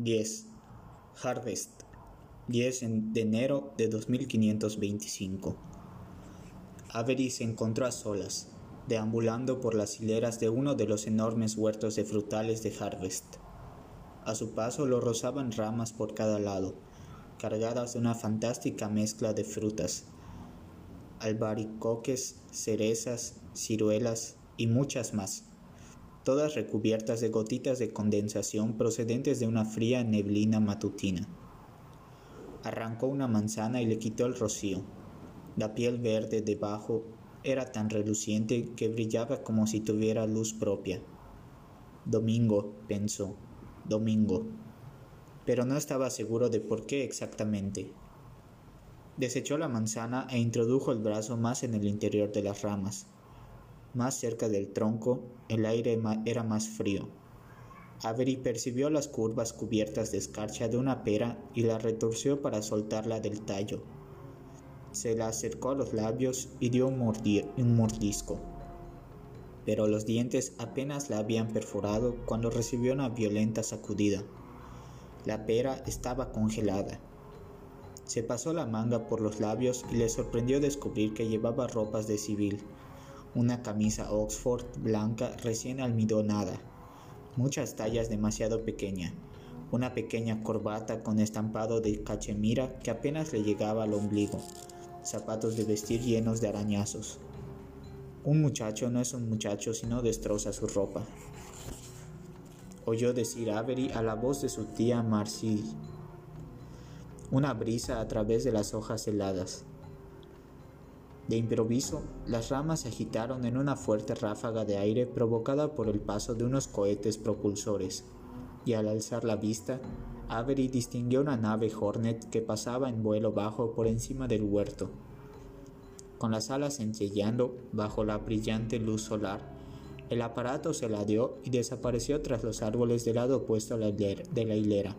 10. Harvest. 10 de enero de 2525. Avery se encontró a solas, deambulando por las hileras de uno de los enormes huertos de frutales de Harvest. A su paso lo rozaban ramas por cada lado, cargadas de una fantástica mezcla de frutas, albaricoques, cerezas, ciruelas y muchas más todas recubiertas de gotitas de condensación procedentes de una fría neblina matutina. Arrancó una manzana y le quitó el rocío. La piel verde debajo era tan reluciente que brillaba como si tuviera luz propia. Domingo, pensó, domingo. Pero no estaba seguro de por qué exactamente. Desechó la manzana e introdujo el brazo más en el interior de las ramas. Más cerca del tronco, el aire era más frío. Avery percibió las curvas cubiertas de escarcha de una pera y la retorció para soltarla del tallo. Se la acercó a los labios y dio un, mordisco. Pero los dientes apenas la habían perforado cuando recibió una violenta sacudida. La pera estaba congelada. Se pasó la manga por los labios y le sorprendió descubrir que llevaba ropas de civil una camisa Oxford blanca recién almidonada, muchas tallas demasiado pequeña, una pequeña corbata con estampado de cachemira que apenas le llegaba al ombligo, zapatos de vestir llenos de arañazos. Un muchacho no es un muchacho si no destroza su ropa. Oyó decir Avery a la voz de su tía Marcy. Una brisa a través de las hojas heladas. De improviso, las ramas se agitaron en una fuerte ráfaga de aire provocada por el paso de unos cohetes propulsores, y al alzar la vista, Avery distinguió una nave Hornet que pasaba en vuelo bajo por encima del huerto. Con las alas centelleando bajo la brillante luz solar, el aparato se ladeó y desapareció tras los árboles del lado opuesto de la hilera.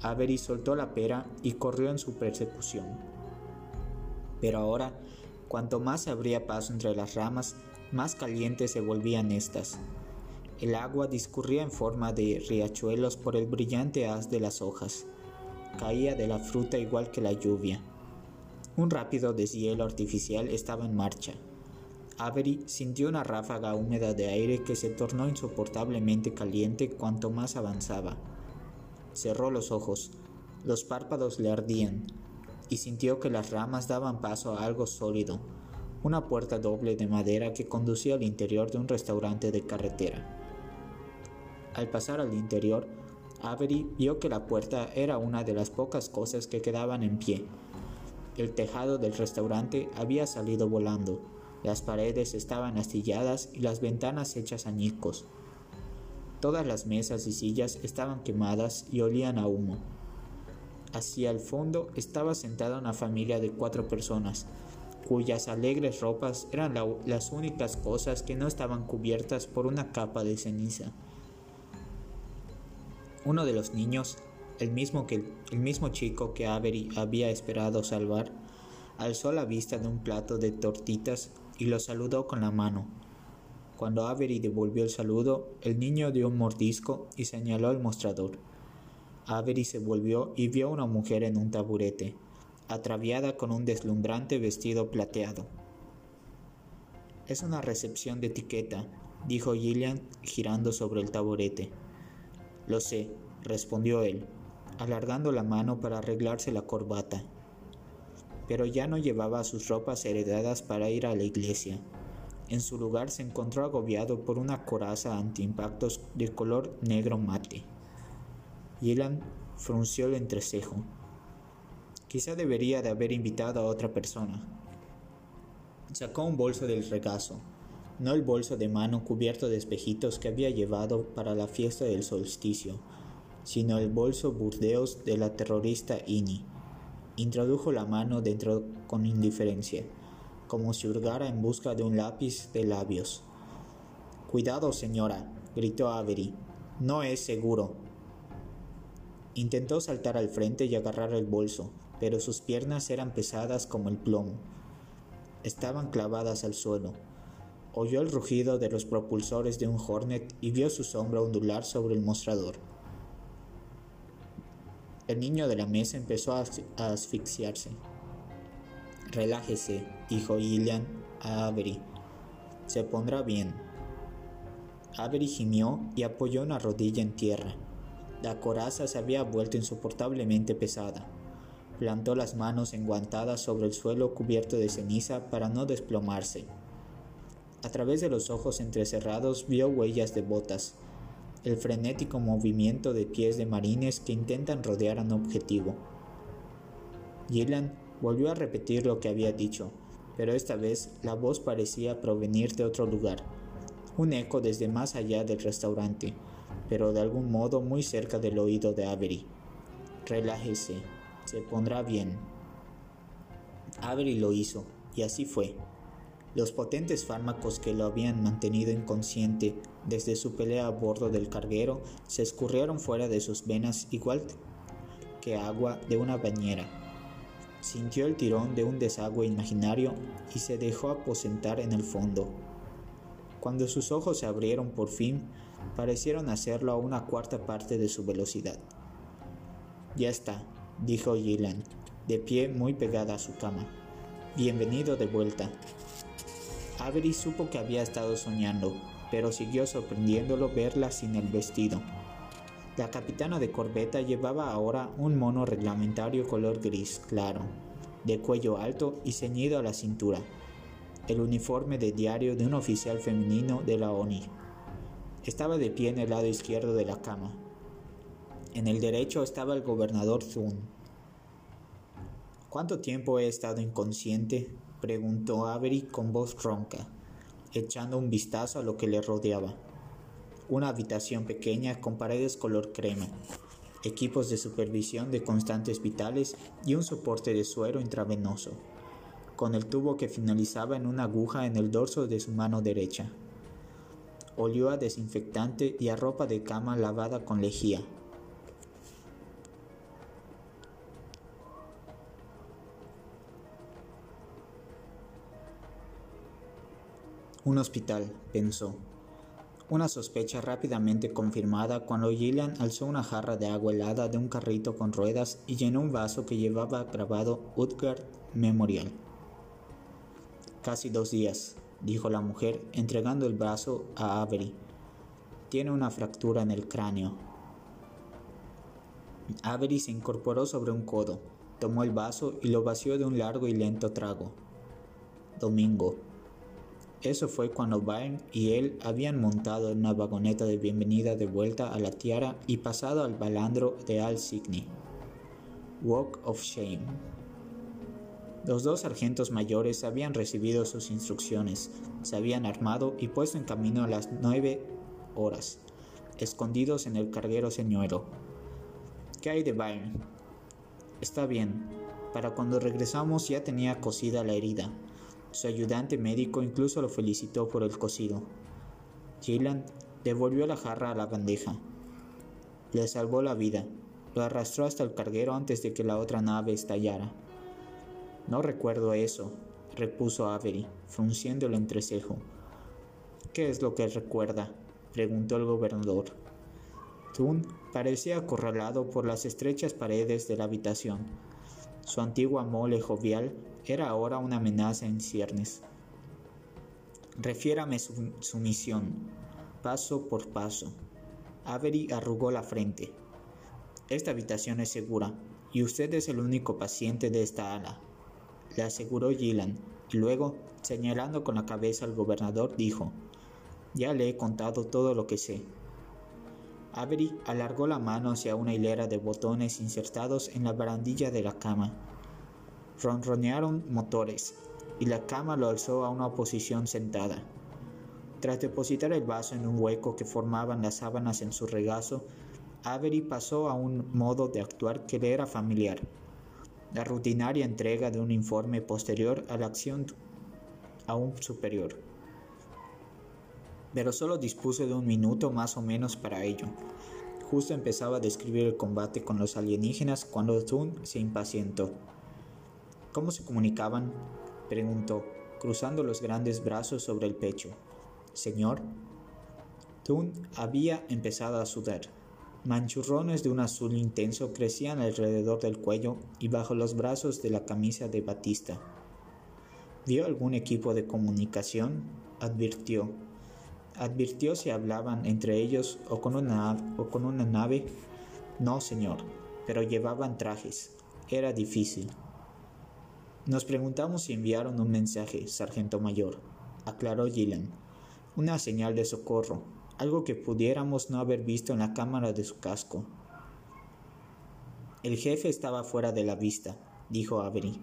Avery soltó la pera y corrió en su persecución. Pero ahora Cuanto más se abría paso entre las ramas, más calientes se volvían éstas. El agua discurría en forma de riachuelos por el brillante haz de las hojas. Caía de la fruta igual que la lluvia. Un rápido deshielo artificial estaba en marcha. Avery sintió una ráfaga húmeda de aire que se tornó insoportablemente caliente cuanto más avanzaba. Cerró los ojos. Los párpados le ardían y sintió que las ramas daban paso a algo sólido, una puerta doble de madera que conducía al interior de un restaurante de carretera. Al pasar al interior, Avery vio que la puerta era una de las pocas cosas que quedaban en pie. El tejado del restaurante había salido volando, las paredes estaban astilladas y las ventanas hechas añicos. Todas las mesas y sillas estaban quemadas y olían a humo. Hacia el fondo estaba sentada una familia de cuatro personas, cuyas alegres ropas eran las únicas cosas que no estaban cubiertas por una capa de ceniza. Uno de los niños, el mismo, el mismo chico que Avery había esperado salvar, alzó la vista de un plato de tortitas y lo saludó con la mano. Cuando Avery devolvió el saludo, el niño dio un mordisco y señaló al mostrador. Avery se volvió y vio a una mujer en un taburete, atraviada con un deslumbrante vestido plateado. Es una recepción de etiqueta, dijo Gillian girando sobre el taburete. Lo sé, respondió él, alargando la mano para arreglarse la corbata. Pero ya no llevaba sus ropas heredadas para ir a la iglesia. En su lugar se encontró agobiado por una coraza antiimpactos de color negro mate. Gillan frunció el entrecejo. Quizá debería de haber invitado a otra persona. Sacó un bolso del regazo, no el bolso de mano cubierto de espejitos que había llevado para la fiesta del solsticio, sino el bolso burdeos de la terrorista Ini. Introdujo la mano dentro con indiferencia, como si hurgara en busca de un lápiz de labios. Cuidado, señora, gritó Avery. No es seguro. Intentó saltar al frente y agarrar el bolso, pero sus piernas eran pesadas como el plomo. Estaban clavadas al suelo. Oyó el rugido de los propulsores de un Hornet y vio su sombra ondular sobre el mostrador. El niño de la mesa empezó a asfixiarse. Relájese, dijo Gillian a Avery. Se pondrá bien. Avery gimió y apoyó una rodilla en tierra. La coraza se había vuelto insoportablemente pesada. Plantó las manos enguantadas sobre el suelo cubierto de ceniza para no desplomarse. A través de los ojos entrecerrados vio huellas de botas, el frenético movimiento de pies de marines que intentan rodear a un objetivo. Gillan volvió a repetir lo que había dicho, pero esta vez la voz parecía provenir de otro lugar, un eco desde más allá del restaurante, pero de algún modo muy cerca del oído de Avery. Relájese, se pondrá bien. Avery lo hizo, y así fue. Los potentes fármacos que lo habían mantenido inconsciente desde su pelea a bordo del carguero se escurrieron fuera de sus venas igual que agua de una bañera. Sintió el tirón de un desagüe imaginario y se dejó aposentar en el fondo. Cuando sus ojos se abrieron por fin, parecieron hacerlo a una cuarta parte de su velocidad. Ya está, dijo Gillan, de pie muy pegada a su cama. Bienvenido de vuelta. Avery supo que había estado soñando, pero siguió sorprendiéndolo verla sin el vestido. La capitana de corbeta llevaba ahora un mono reglamentario color gris claro, de cuello alto y ceñido a la cintura, el uniforme de diario de un oficial femenino de la ONI. Estaba de pie en el lado izquierdo de la cama. En el derecho estaba el gobernador Thun. ¿Cuánto tiempo he estado inconsciente? preguntó Avery con voz ronca, echando un vistazo a lo que le rodeaba. Una habitación pequeña con paredes color crema, equipos de supervisión de constantes vitales y un soporte de suero intravenoso, con el tubo que finalizaba en una aguja en el dorso de su mano derecha. Olió a desinfectante y a ropa de cama lavada con lejía. Un hospital, pensó. Una sospecha rápidamente confirmada cuando Gillian alzó una jarra de agua helada de un carrito con ruedas y llenó un vaso que llevaba grabado Utgard Memorial. Casi dos días, dijo la mujer, entregando el vaso a Avery. Tiene una fractura en el cráneo. Avery se incorporó sobre un codo, tomó el vaso y lo vació de un largo y lento trago. Domingo, eso fue cuando Byrne y él habían montado en una vagoneta de bienvenida de vuelta a la tiara y pasado al balandro de Al Signy. Walk of Shame. Los dos sargentos mayores habían recibido sus instrucciones, se habían armado y puesto en camino a las nueve horas, escondidos en el carguero señuelo. ¿Qué hay de Byrne? Está bien. Para cuando regresamos ya tenía cosida la herida, su ayudante médico incluso lo felicitó por el cocido. Gillan devolvió la jarra a la bandeja. Le salvó la vida. Lo arrastró hasta el carguero antes de que la otra nave estallara. No recuerdo eso, repuso Avery, frunciendo el entrecejo. ¿Qué es lo que recuerda? preguntó el gobernador. Thun parecía acorralado por las estrechas paredes de la habitación. Su antigua mole jovial era ahora una amenaza en ciernes. Refiérame su, su misión, paso por paso. Avery arrugó la frente. Esta habitación es segura, y usted es el único paciente de esta ala, le aseguró Gillan, y luego, señalando con la cabeza al gobernador, dijo, Ya le he contado todo lo que sé. Avery alargó la mano hacia una hilera de botones insertados en la barandilla de la cama Ronronearon motores y la cama lo alzó a una posición sentada. Tras depositar el vaso en un hueco que formaban las sábanas en su regazo, Avery pasó a un modo de actuar que le era familiar, la rutinaria entrega de un informe posterior a la acción a un superior. Pero solo dispuso de un minuto más o menos para ello. Justo empezaba a describir el combate con los alienígenas cuando Thun se impacientó. ¿Cómo se comunicaban? preguntó, cruzando los grandes brazos sobre el pecho. Señor. Thun había empezado a sudar. Manchurrones de un azul intenso crecían alrededor del cuello y bajo los brazos de la camisa de Batista. ¿Vio algún equipo de comunicación? advirtió. Advirtió si hablaban entre ellos o con una, o con una nave. No, señor, pero llevaban trajes. Era difícil. Nos preguntamos si enviaron un mensaje, sargento mayor, aclaró Gillan. Una señal de socorro, algo que pudiéramos no haber visto en la cámara de su casco. El jefe estaba fuera de la vista, dijo Avery.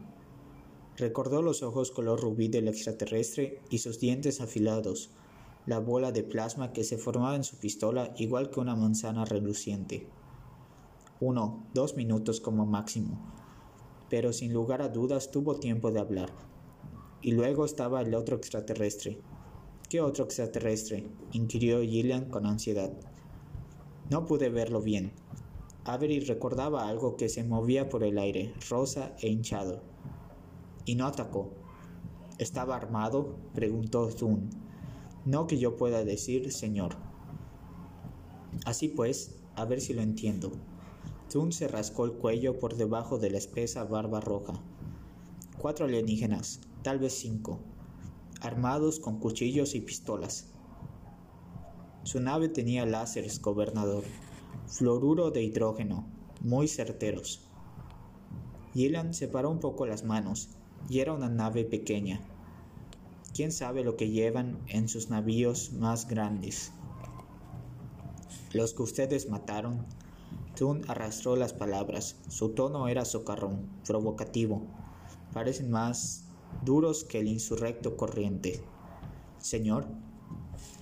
Recordó los ojos color rubí del extraterrestre y sus dientes afilados, la bola de plasma que se formaba en su pistola igual que una manzana reluciente. Uno, dos minutos como máximo, pero sin lugar a dudas tuvo tiempo de hablar. Y luego estaba el otro extraterrestre, ¿Qué otro extraterrestre? inquirió Gillian con ansiedad. No pude verlo bien. Avery recordaba algo que se movía por el aire, rosa e hinchado. Y no atacó. ¿Estaba armado? preguntó Thun. No que yo pueda decir, señor. Así pues, a ver si lo entiendo. Thun se rascó el cuello por debajo de la espesa barba roja. Cuatro alienígenas, tal vez cinco armados con cuchillos y pistolas. Su nave tenía láseres, gobernador, fluoruro de hidrógeno, muy certeros. Gillan separó un poco las manos, y era una nave pequeña. ¿Quién sabe lo que llevan en sus navíos más grandes? Los que ustedes mataron. Tun arrastró las palabras. Su tono era socarrón, provocativo. Parecen más duros que el insurrecto corriente. Señor,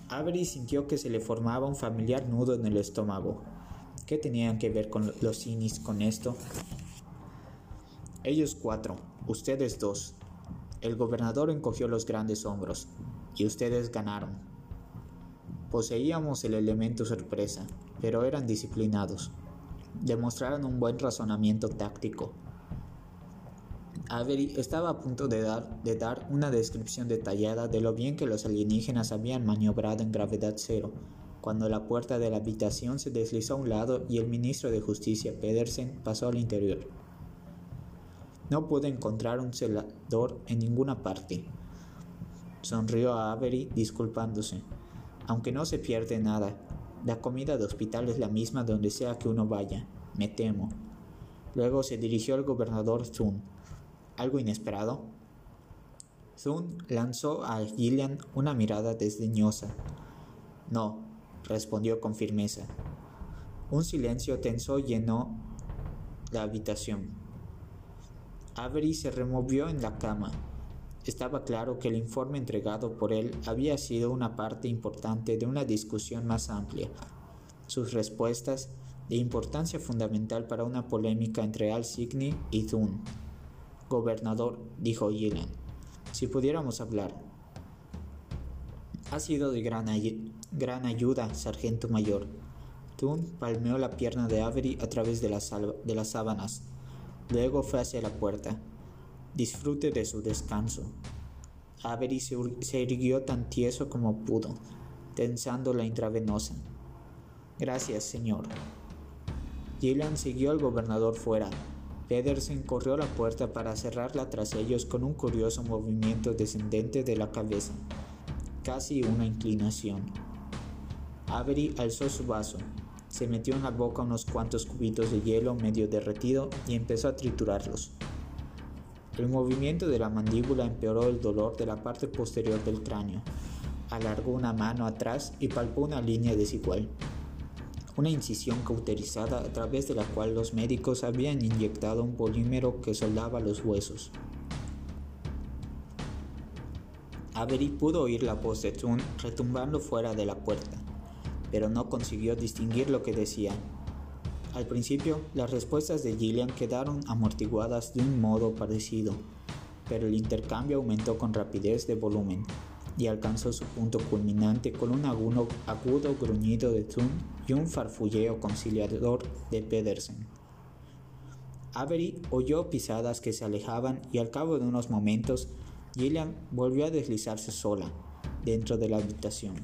Avery sintió que se le formaba un familiar nudo en el estómago. ¿Qué tenían que ver con los Inis con esto? Ellos cuatro, ustedes dos. El gobernador encogió los grandes hombros, y ustedes ganaron. Poseíamos el elemento sorpresa, pero eran disciplinados. Demostraron un buen razonamiento táctico Avery estaba a punto de dar, una descripción detallada de lo bien que los alienígenas habían maniobrado en gravedad cero, cuando la puerta de la habitación se deslizó a un lado y el ministro de Justicia, Pedersen, pasó al interior. No pude encontrar un celador en ninguna parte. Sonrió a Avery disculpándose. Aunque no se pierde nada, la comida de hospital es la misma donde sea que uno vaya, me temo. Luego se dirigió al gobernador Thun algo inesperado? Thun lanzó a Gillian una mirada desdeñosa. No, respondió con firmeza. Un silencio tenso llenó la habitación. Avery se removió en la cama. Estaba claro que el informe entregado por él había sido una parte importante de una discusión más amplia. Sus respuestas, de importancia fundamental para una polémica entre Al Signy y Thun. Gobernador, dijo Gillian, si pudiéramos hablar. Ha sido de gran, ayuda, sargento mayor. Tun palmeó la pierna de Avery a través de las, de las sábanas. Luego fue hacia la puerta. Disfrute de su descanso. Avery se, se irguió tan tieso como pudo, tensando la intravenosa. Gracias, señor. Gillian siguió al gobernador fuera, Pedersen corrió a la puerta para cerrarla tras ellos con un curioso movimiento descendente de la cabeza, casi una inclinación. Avery alzó su vaso, se metió en la boca unos cuantos cubitos de hielo medio derretido y empezó a triturarlos. El movimiento de la mandíbula empeoró el dolor de la parte posterior del cráneo. Alargó una mano atrás y palpó una línea desigual una incisión cauterizada a través de la cual los médicos habían inyectado un polímero que soldaba los huesos. Avery pudo oír la voz de Thun retumbando fuera de la puerta, pero no consiguió distinguir lo que decía. Al principio, las respuestas de Gillian quedaron amortiguadas de un modo parecido, pero el intercambio aumentó con rapidez de volumen y alcanzó su punto culminante con un agudo, agudo gruñido de Thun y un farfulleo conciliador de Pedersen. Avery oyó pisadas que se alejaban y al cabo de unos momentos Gillian volvió a deslizarse sola dentro de la habitación.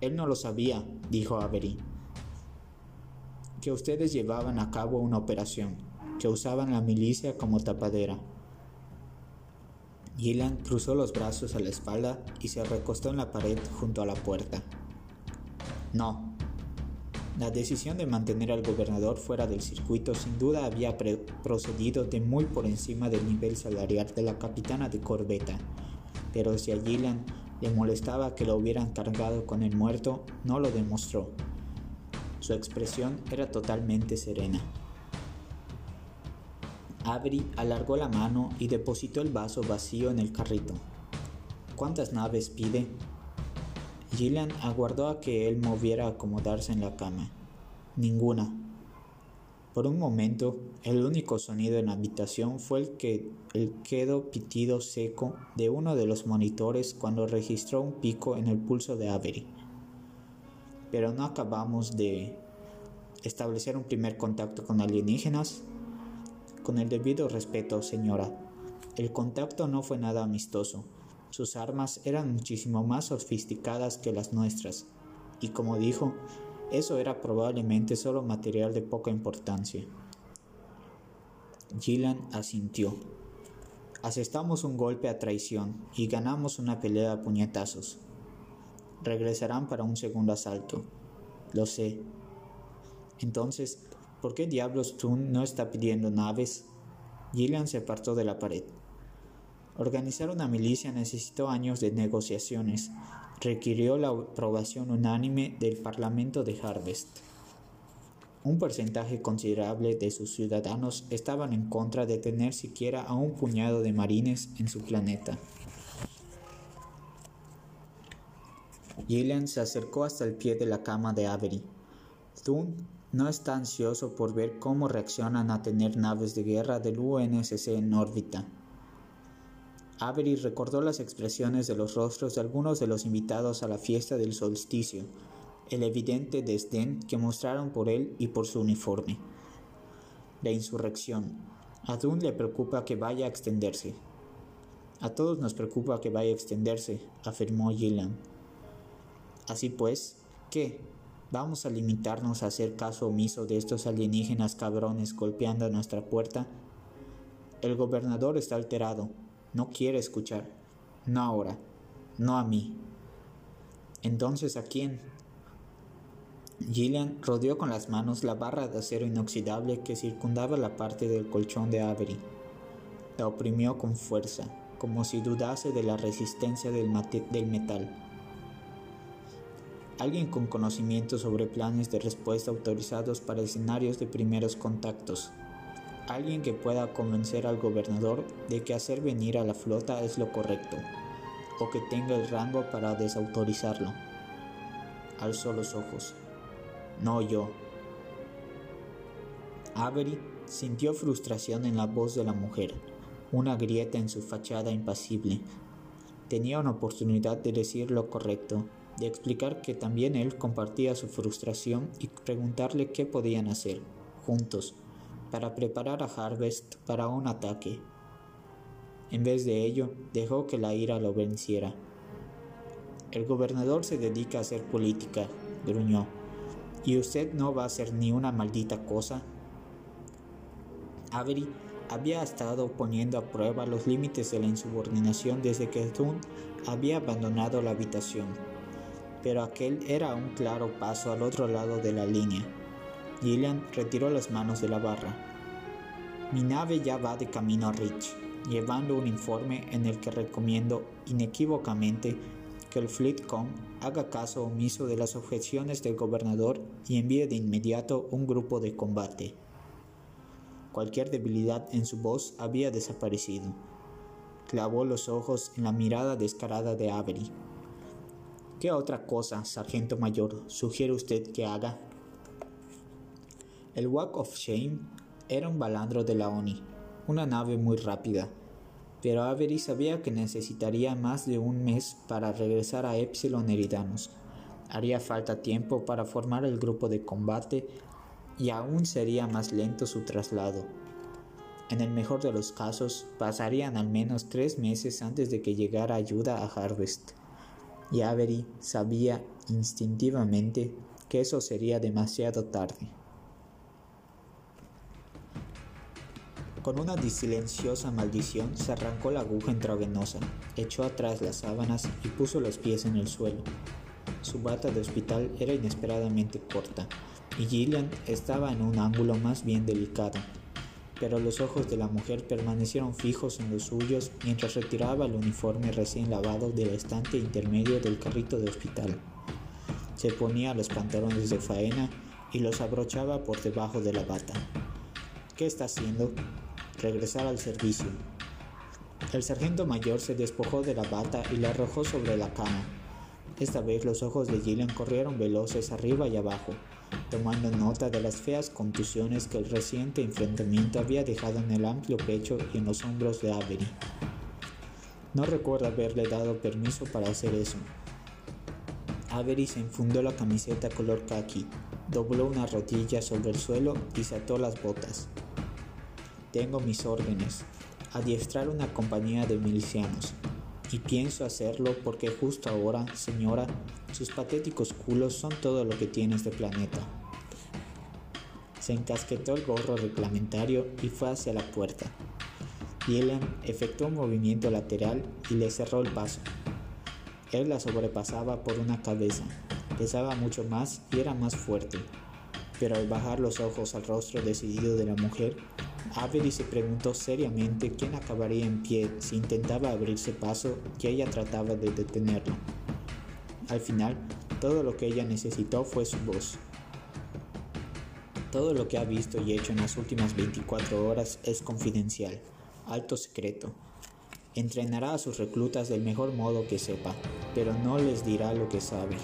Él no lo sabía, dijo Avery. Que ustedes llevaban a cabo una operación, que usaban la milicia como tapadera. Gillian cruzó los brazos a la espalda y se recostó en la pared junto a la puerta. No. La decisión de mantener al gobernador fuera del circuito sin duda había procedido de muy por encima del nivel salarial de la capitana de corbeta, pero si a Gillian le molestaba que lo hubieran cargado con el muerto, no lo demostró. Su expresión era totalmente serena. Avery alargó la mano y depositó el vaso vacío en el carrito. ¿Cuántas naves pide? Gillian aguardó a que él moviera a acomodarse en la cama. Ninguna. Por un momento, el único sonido en la habitación fue el, que, el quedo pitido seco de uno de los monitores cuando registró un pico en el pulso de Avery. Pero no acabamos de establecer un primer contacto con alienígenas. Con el debido respeto, señora, el contacto no fue nada amistoso. Sus armas eran muchísimo más sofisticadas que las nuestras, y como dijo, eso era probablemente solo material de poca importancia. Gillan asintió. Asestamos un golpe a traición y ganamos una pelea a puñetazos. Regresarán para un segundo asalto. Lo sé. Entonces, ¿por qué diablos no está pidiendo naves? Gillian se apartó de la pared. Organizar una milicia necesitó años de negociaciones. Requirió la aprobación unánime del Parlamento de Harvest. Un porcentaje considerable de sus ciudadanos estaban en contra de tener siquiera a un puñado de marines en su planeta. Gillian se acercó hasta el pie de la cama de Avery. Thun no está ansioso por ver cómo reaccionan a tener naves de guerra del UNSC en órbita. Avery recordó las expresiones de los rostros de algunos de los invitados a la fiesta del solsticio, el evidente desdén que mostraron por él y por su uniforme. La insurrección. A Dunn le preocupa que vaya a extenderse. A todos nos preocupa que vaya a extenderse, afirmó Gillian. Así pues, ¿qué? ¿Vamos a limitarnos a hacer caso omiso de estos alienígenas cabrones golpeando nuestra puerta? El gobernador está alterado, no quiere escuchar. No ahora. No a mí. Entonces, ¿a quién? Gillian rodeó con las manos la barra de acero inoxidable que circundaba la parte del colchón de Avery. La oprimió con fuerza, como si dudase de la resistencia del, del metal. Alguien con conocimiento sobre planes de respuesta autorizados para escenarios de primeros contactos alguien que pueda convencer al gobernador de que hacer venir a la flota es lo correcto, o que tenga el rango para desautorizarlo. Alzó los ojos. No yo. Avery sintió frustración en la voz de la mujer, una grieta en su fachada impasible. Tenía una oportunidad de decir lo correcto, de explicar que también él compartía su frustración y preguntarle qué podían hacer, juntos, para preparar a Harvest para un ataque. En vez de ello, dejó que la ira lo venciera. El gobernador se dedica a hacer política, gruñó. ¿Y usted no va a hacer ni una maldita cosa? Avery había estado poniendo a prueba los límites de la insubordinación desde que Thun había abandonado la habitación, pero aquel era un claro paso al otro lado de la línea. Gillian retiró las manos de la barra. Mi nave ya va de camino a Rich, llevando un informe en el que recomiendo inequívocamente que el Fleetcom haga caso omiso de las objeciones del gobernador y envíe de inmediato un grupo de combate. Cualquier debilidad en su voz había desaparecido. Clavó los ojos en la mirada descarada de Avery. ¿Qué otra cosa, sargento mayor, sugiere usted que haga? El Walk of Shame era un balandro de la ONI, una nave muy rápida, pero Avery sabía que necesitaría más de un mes para regresar a Epsilon Eridanos. Haría falta tiempo para formar el grupo de combate y aún sería más lento su traslado. En el mejor de los casos, pasarían al menos tres meses antes de que llegara ayuda a Harvest. Y Avery sabía instintivamente que eso sería demasiado tarde. Con una silenciosa maldición se arrancó la aguja intravenosa, echó atrás las sábanas y puso los pies en el suelo. Su bata de hospital era inesperadamente corta y Gillian estaba en un ángulo más bien delicado, pero los ojos de la mujer permanecieron fijos en los suyos mientras retiraba el uniforme recién lavado del estante intermedio del carrito de hospital. Se ponía los pantalones de faena y los abrochaba por debajo de la bata. ¿Qué está haciendo? regresar al servicio. El sargento mayor se despojó de la bata y la arrojó sobre la cama. Esta vez los ojos de Gillian corrieron veloces arriba y abajo, tomando nota de las feas contusiones que el reciente enfrentamiento había dejado en el amplio pecho y en los hombros de Avery. No recuerdo haberle dado permiso para hacer eso. Avery se infundó la camiseta color khaki, dobló una rodilla sobre el suelo y se ató las botas. Tengo mis órdenes, adiestrar una compañía de milicianos. Y pienso hacerlo porque justo ahora, señora, sus patéticos culos son todo lo que tiene este planeta. Se encasquetó el gorro reglamentario y fue hacia la puerta. Gillian efectuó un movimiento lateral y le cerró el paso. Él la sobrepasaba por una cabeza, pesaba mucho más y era más fuerte, pero al bajar los ojos al rostro decidido de la mujer, Avery se preguntó seriamente quién acabaría en pie si intentaba abrirse paso y ella trataba de detenerlo. Al final, todo lo que ella necesitó fue su voz. Todo lo que ha visto y hecho en las últimas 24 horas es confidencial, alto secreto. Entrenará a sus reclutas del mejor modo que sepa, pero no les dirá lo que sabe.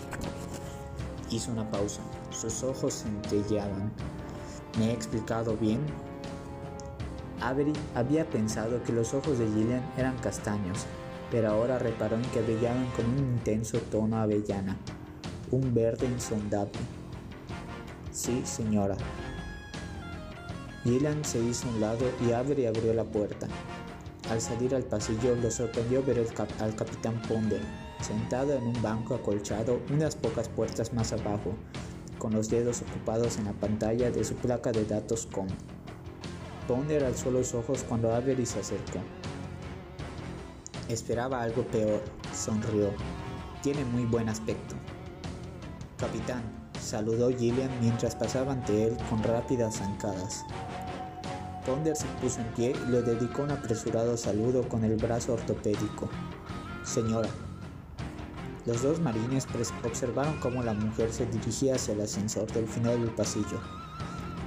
Hizo una pausa. Sus ojos centelleaban. ¿Me he explicado bien? Avery había pensado que los ojos de Gillian eran castaños, pero ahora reparó en que brillaban con un intenso tono avellana, un verde insondable. Sí, señora. Gillian se hizo a un lado y Avery abrió la puerta. Al salir al pasillo lo sorprendió ver al capitán Ponder, sentado en un banco acolchado unas pocas puertas más abajo, con los dedos ocupados en la pantalla de su placa de datos COM. Ponder alzó los ojos cuando Avery se acercó. Esperaba algo peor, sonrió. Tiene muy buen aspecto. Capitán, saludó Gillian mientras pasaba ante él con rápidas zancadas. Ponder se puso en pie y le dedicó un apresurado saludo con el brazo ortopédico. Señora. Los dos marines observaron cómo la mujer se dirigía hacia el ascensor del final del pasillo.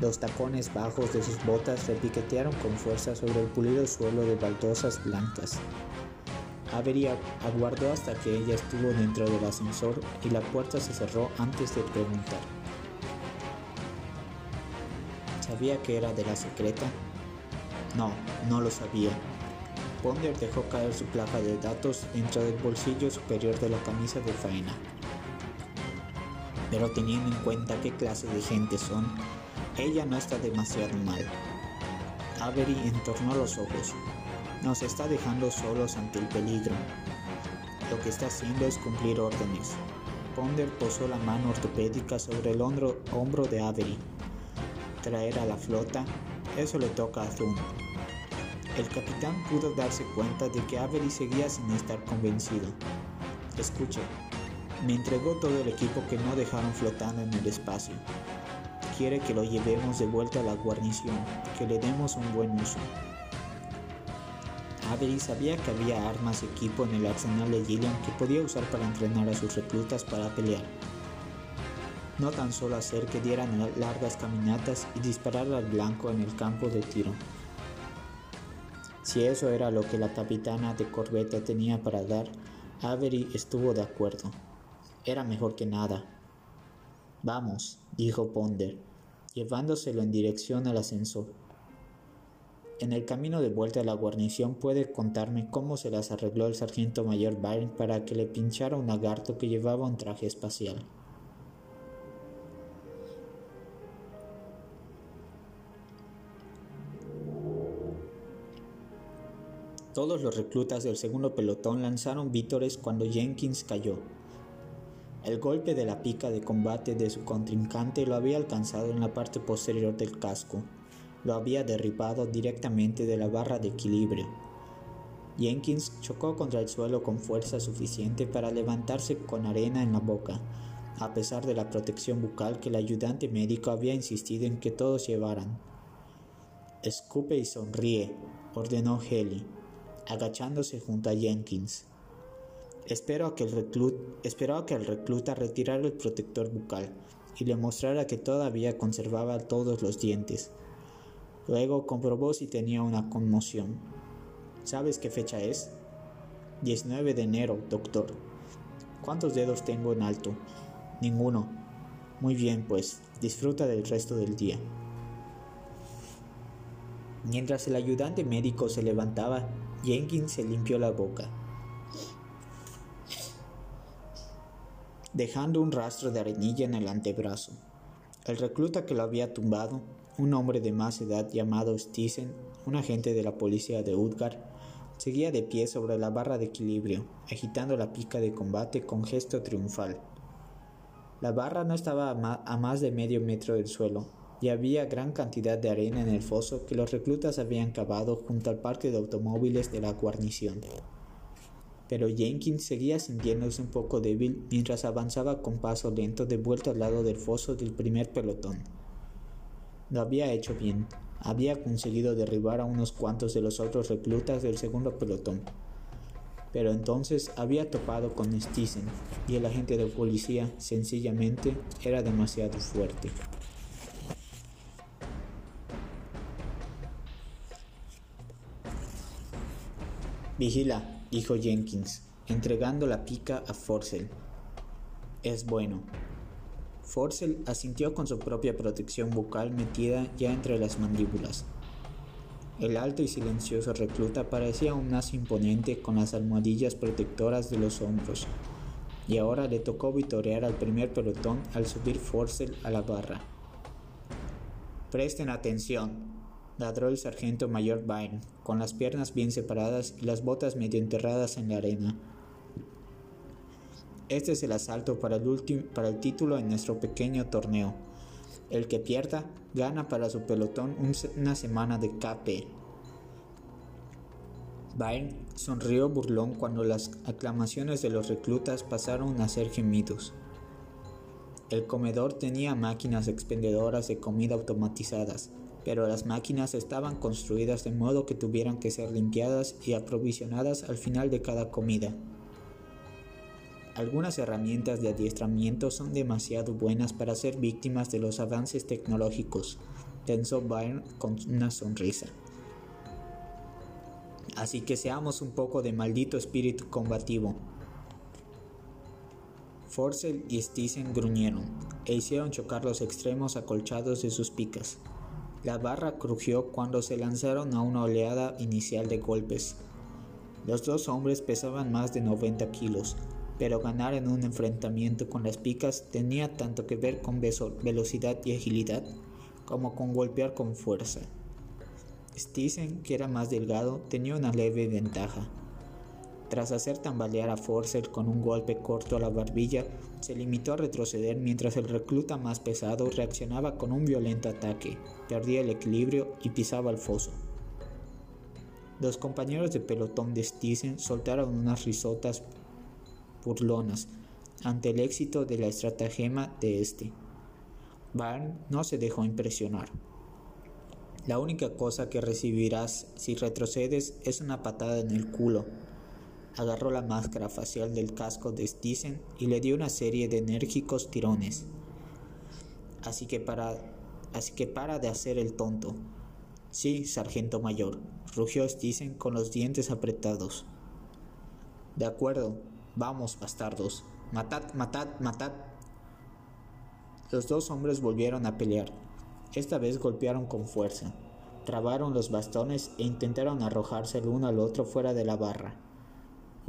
Los tacones bajos de sus botas repiquetearon con fuerza sobre el pulido suelo de baldosas blancas. Avery aguardó hasta que ella estuvo dentro del ascensor y la puerta se cerró antes de preguntar. ¿Sabía que era de la secreta? No, no lo sabía. Ponder dejó caer su placa de datos dentro del bolsillo superior de la camisa de faena. Pero teniendo en cuenta qué clase de gente son, ella no está demasiado mal. Avery entornó los ojos. Nos está dejando solos ante el peligro. Lo que está haciendo es cumplir órdenes. Ponder posó la mano ortopédica sobre el hombro, de Avery. Traer a la flota, eso le toca a Thun. El capitán pudo darse cuenta de que Avery seguía sin estar convencido. Escuche, me entregó todo el equipo que no dejaron flotando en el espacio quiere que lo llevemos de vuelta a la guarnición, que le demos un buen uso. Avery sabía que había armas y equipo en el arsenal de Gillian que podía usar para entrenar a sus reclutas para pelear. No tan solo hacer que dieran largas caminatas y disparar al blanco en el campo de tiro. Si eso era lo que la capitana de corbeta tenía para dar, Avery estuvo de acuerdo. Era mejor que nada. Vamos, dijo Ponder llevándoselo en dirección al ascensor. En el camino de vuelta a la guarnición puede contarme cómo se las arregló el sargento mayor Byrne para que le pinchara un lagarto que llevaba un traje espacial. Todos los reclutas del segundo pelotón lanzaron vítores cuando Jenkins cayó. El golpe de la pica de combate de su contrincante lo había alcanzado en la parte posterior del casco. Lo había derribado directamente de la barra de equilibrio. Jenkins chocó contra el suelo con fuerza suficiente para levantarse con arena en la boca, a pesar de la protección bucal que el ayudante médico había insistido en que todos llevaran. Escupe y sonríe, ordenó Haley, agachándose junto a Jenkins. Esperó a que el, esperó que el recluta retirara el protector bucal y le mostrara que todavía conservaba todos los dientes. Luego comprobó si tenía una conmoción. ¿Sabes qué fecha es? 19 de enero, doctor. ¿Cuántos dedos tengo en alto? Ninguno. Muy bien, pues, disfruta del resto del día. Mientras el ayudante médico se levantaba, Jenkins se limpió la boca. Dejando un rastro de arenilla en el antebrazo. El recluta que lo había tumbado, un hombre de más edad llamado Stisen, un agente de la policía de Udgar, seguía de pie sobre la barra de equilibrio, agitando la pica de combate con gesto triunfal. La barra no estaba a más de medio metro del suelo, y había gran cantidad de arena en el foso que los reclutas habían cavado junto al parque de automóviles de la guarnición pero Jenkins seguía sintiéndose un poco débil mientras avanzaba con paso lento de vuelta al lado del foso del primer pelotón. Lo había hecho bien, había conseguido derribar a unos cuantos de los otros reclutas del segundo pelotón. Pero entonces había topado con Stisen y el agente de policía sencillamente era demasiado fuerte. Vigila, dijo Jenkins, entregando la pica a Forcel. Es bueno. Forcel asintió con su propia protección bucal metida ya entre las mandíbulas. El alto y silencioso recluta parecía aún más imponente con las almohadillas protectoras de los hombros, y ahora le tocó vitorear al primer pelotón al subir Forcel a la barra. Presten atención, ladró el sargento mayor Byrne, con las piernas bien separadas y las botas medio enterradas en la arena. Este es el asalto para el, para el título en nuestro pequeño torneo. El que pierda gana para su pelotón una semana de KP. Byrne sonrió burlón cuando las aclamaciones de los reclutas pasaron a ser gemidos. El comedor tenía máquinas expendedoras de comida automatizadas, pero las máquinas estaban construidas de modo que tuvieran que ser limpiadas y aprovisionadas al final de cada comida. Algunas herramientas de adiestramiento son demasiado buenas para ser víctimas de los avances tecnológicos, pensó Byrne con una sonrisa. Así que seamos un poco de maldito espíritu combativo. Forcel y Stisen gruñeron e hicieron chocar los extremos acolchados de sus picas. La barra crujió cuando se lanzaron a una oleada inicial de golpes. Los dos hombres pesaban más de 90 kilos, pero ganar en un enfrentamiento con las picas tenía tanto que ver con velocidad y agilidad como con golpear con fuerza. Stisen, que era más delgado, tenía una leve ventaja. Tras hacer tambalear a Forcer con un golpe corto a la barbilla, se limitó a retroceder mientras el recluta más pesado reaccionaba con un violento ataque, perdía el equilibrio y pisaba el foso. Los compañeros de pelotón de Stisen soltaron unas risotas burlonas ante el éxito de la estratagema de este. Barn no se dejó impresionar. La única cosa que recibirás si retrocedes es una patada en el culo, agarró la máscara facial del casco de Stisen y le dio una serie de enérgicos tirones. Así que para, así que para de hacer el tonto. Sí, sargento mayor, rugió Stisen con los dientes apretados. De acuerdo, vamos, bastardos. Matad, matad, matad. Los dos hombres volvieron a pelear. Esta vez golpearon con fuerza. Trabaron los bastones e intentaron arrojarse el uno al otro fuera de la barra.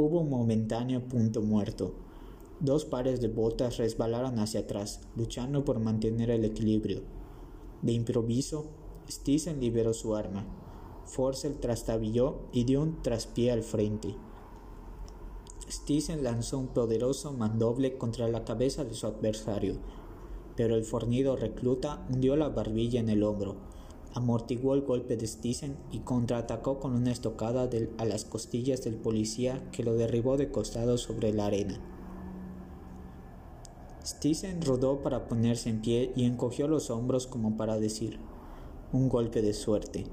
Hubo un momentáneo punto muerto. Dos pares de botas resbalaron hacia atrás, luchando por mantener el equilibrio. De improviso, Stisen liberó su arma. Forcel trastabilló y dio un traspié al frente. Stisen lanzó un poderoso mandoble contra la cabeza de su adversario, pero el fornido recluta hundió la barbilla en el hombro, amortiguó el golpe de Stisen y contraatacó con una estocada a las costillas del policía que lo derribó de costado sobre la arena. Stisen rodó para ponerse en pie y encogió los hombros como para decir, un golpe de suerte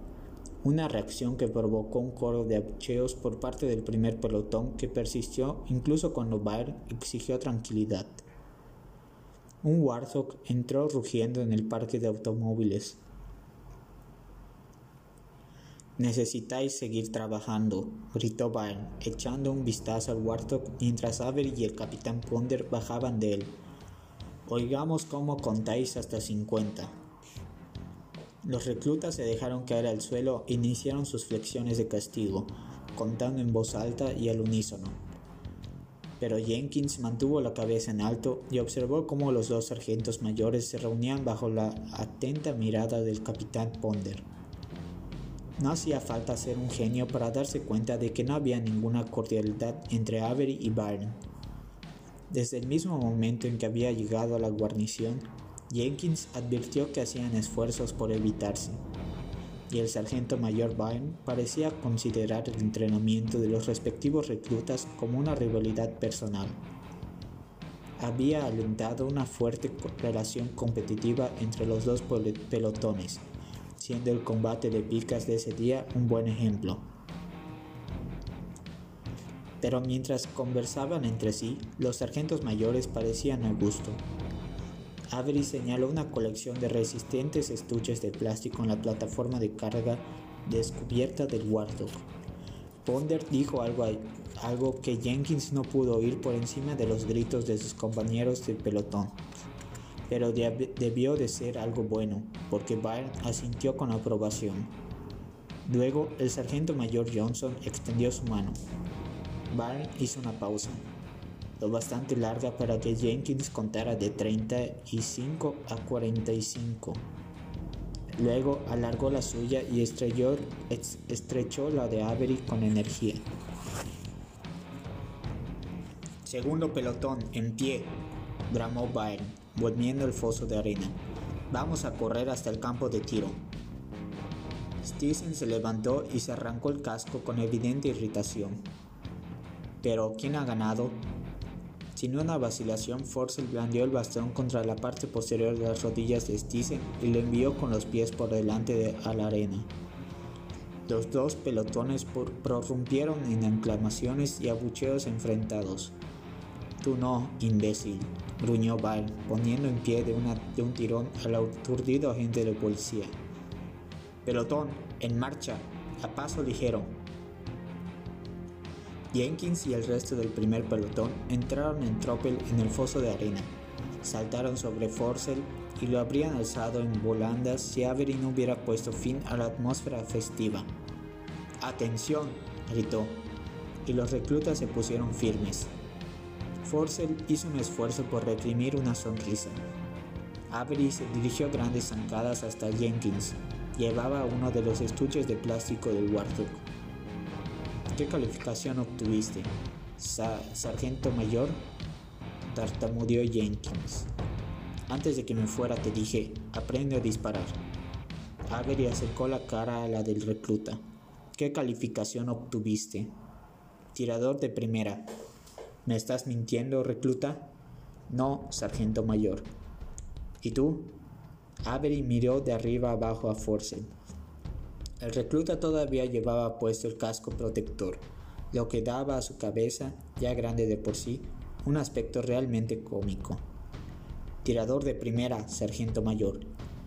una reacción que provocó un coro de abucheos por parte del primer pelotón que persistió incluso cuando Baer exigió tranquilidad. Un Warthog entró rugiendo en el parque de automóviles. Necesitáis seguir trabajando, gritó Baer, echando un vistazo al Warthog mientras Avery y el capitán Ponder bajaban de él. Oigamos cómo contáis hasta cincuenta. Los reclutas se dejaron caer al suelo e iniciaron sus flexiones de castigo, contando en voz alta y al unísono. Pero Jenkins mantuvo la cabeza en alto y observó cómo los dos sargentos mayores se reunían bajo la atenta mirada del capitán Ponder. No hacía falta ser un genio para darse cuenta de que no había ninguna cordialidad entre Avery y Byrne. Desde el mismo momento en que había llegado a la guarnición, Jenkins advirtió que hacían esfuerzos por evitarse, y el sargento mayor Byrne parecía considerar el entrenamiento de los respectivos reclutas como una rivalidad personal. Había alentado una fuerte relación competitiva entre los dos pelotones, siendo el combate de picas de ese día un buen ejemplo. Pero mientras conversaban entre sí, los sargentos mayores parecían a gusto, Avery señaló una colección de resistentes estuches de plástico en la plataforma de carga descubierta del Warthog. Ponder dijo algo, algo que Jenkins no pudo oír por encima de los gritos de sus compañeros del pelotón. Pero debió de ser algo bueno, porque Byrne asintió con aprobación. Luego, el sargento mayor Johnson extendió su mano. Byrne hizo una pausa lo bastante larga para que Jenkins contara de 35 a 45. Luego alargó la suya y estrechó la de Avery con energía. Segundo pelotón, en pie, bramó Byrne, volviendo el foso de arena. Vamos a correr hasta el campo de tiro. Stephen se levantó y se arrancó el casco con evidente irritación. Pero, ¿quién ha ganado? Sin una vacilación, Forcel blandió el bastón contra la parte posterior de las rodillas de Stisen y lo envió con los pies por delante de, a la arena. Los dos pelotones prorrumpieron en aclamaciones y abucheos enfrentados. Tú no, imbécil, gruñó Val, poniendo en pie de, un tirón al aturdido agente de policía. Pelotón, en marcha, a paso ligero, Jenkins y el resto del primer pelotón entraron en tropel en el foso de arena, saltaron sobre Forcel y lo habrían alzado en volandas si Avery no hubiera puesto fin a la atmósfera festiva. ¡Atención! gritó, y los reclutas se pusieron firmes. Forcel hizo un esfuerzo por reprimir una sonrisa. Avery se dirigió grandes zancadas hasta Jenkins. Llevaba uno de los estuches de plástico del Warthog. ¿Qué calificación obtuviste? sargento mayor, tartamudeó Jenkins. Antes de que me fuera te dije, aprende a disparar. Avery acercó la cara a la del recluta. ¿Qué calificación obtuviste? Tirador de primera. ¿Me estás mintiendo, recluta? No, sargento mayor. ¿Y tú? Avery miró de arriba abajo a Forsen. El recluta todavía llevaba puesto el casco protector, lo que daba a su cabeza, ya grande de por sí, un aspecto realmente cómico. Tirador de primera, sargento mayor,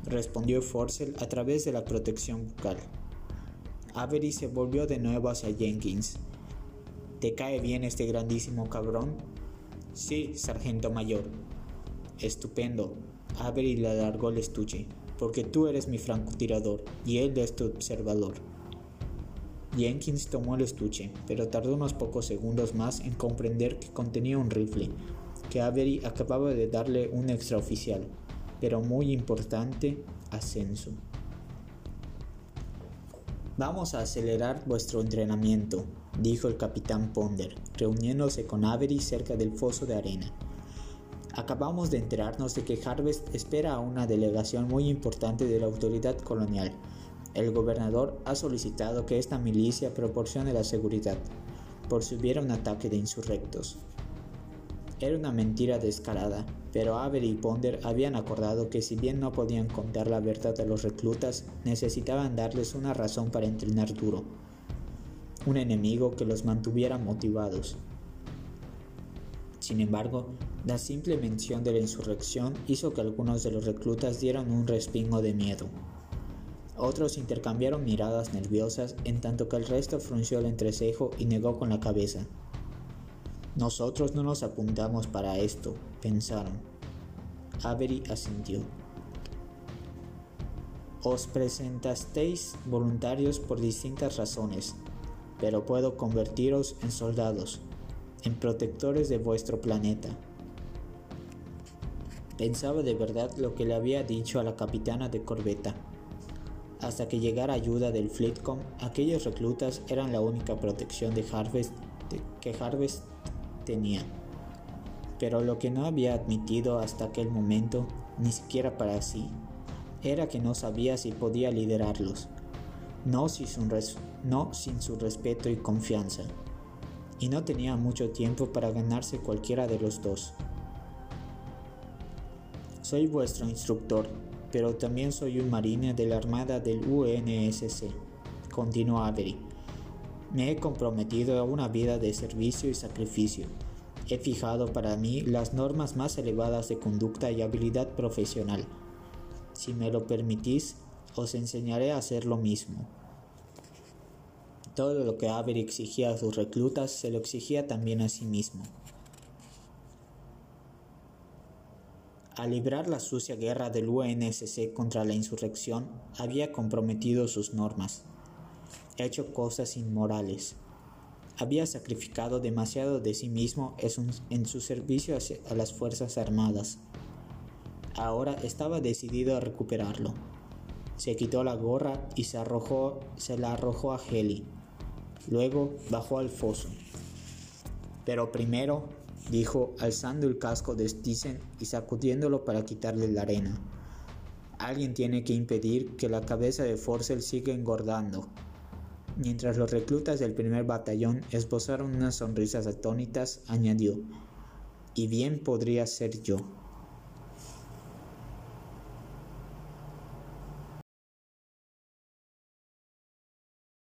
respondió Forcel a través de la protección bucal. Avery se volvió de nuevo hacia Jenkins. ¿Te cae bien este grandísimo cabrón? Sí, sargento mayor. Estupendo. Avery le alargó el estuche porque tú eres mi francotirador y él es tu observador. Jenkins tomó el estuche, pero tardó unos pocos segundos más en comprender que contenía un rifle, que Avery acababa de darle un extraoficial, pero muy importante, ascenso. Vamos a acelerar vuestro entrenamiento, dijo el capitán Ponder, reuniéndose con Avery cerca del foso de arena. Acabamos de enterarnos de que Harvest espera a una delegación muy importante de la autoridad colonial. El gobernador ha solicitado que esta milicia proporcione la seguridad, por si hubiera un ataque de insurrectos. Era una mentira descarada, pero Avery y Ponder habían acordado que si bien no podían contar la verdad a los reclutas, necesitaban darles una razón para entrenar duro, un enemigo que los mantuviera motivados. Sin embargo, la simple mención de la insurrección hizo que algunos de los reclutas dieran un respingo de miedo. Otros intercambiaron miradas nerviosas en tanto que el resto frunció el entrecejo y negó con la cabeza. Nosotros no nos apuntamos para esto, pensaron. Avery asintió. Os presentasteis voluntarios por distintas razones, pero puedo convertiros en soldados, en protectores de vuestro planeta. Pensaba de verdad lo que le había dicho a la capitana de corbeta. Hasta que llegara ayuda del Fleetcom, aquellos reclutas eran la única protección de Harvest que Harvest tenía. Pero lo que no había admitido hasta aquel momento, ni siquiera para sí, era que no sabía si podía liderarlos, no sin, su no sin su respeto y confianza, y no tenía mucho tiempo para ganarse cualquiera de los dos. Soy vuestro instructor, pero también soy un marine de la Armada del UNSC, continuó Avery me he comprometido a una vida de servicio y sacrificio. He fijado para mí las normas más elevadas de conducta y habilidad profesional. Si me lo permitís, os enseñaré a hacer lo mismo. Todo lo que Avery exigía a sus reclutas se lo exigía también a sí mismo. Al librar la sucia guerra del UNSC contra la insurrección, había comprometido sus normas hecho cosas inmorales. Había sacrificado demasiado de sí mismo en su servicio a las Fuerzas Armadas. Ahora estaba decidido a recuperarlo. Se quitó la gorra y se, arrojó, se la arrojó a Heli. Luego bajó al foso. Pero primero, dijo, alzando el casco de Stisen y sacudiéndolo para quitarle la arena. Alguien tiene que impedir que la cabeza de Forcel siga engordando Mientras los reclutas del primer batallón esbozaron unas sonrisas atónitas, añadió, y bien podría ser yo.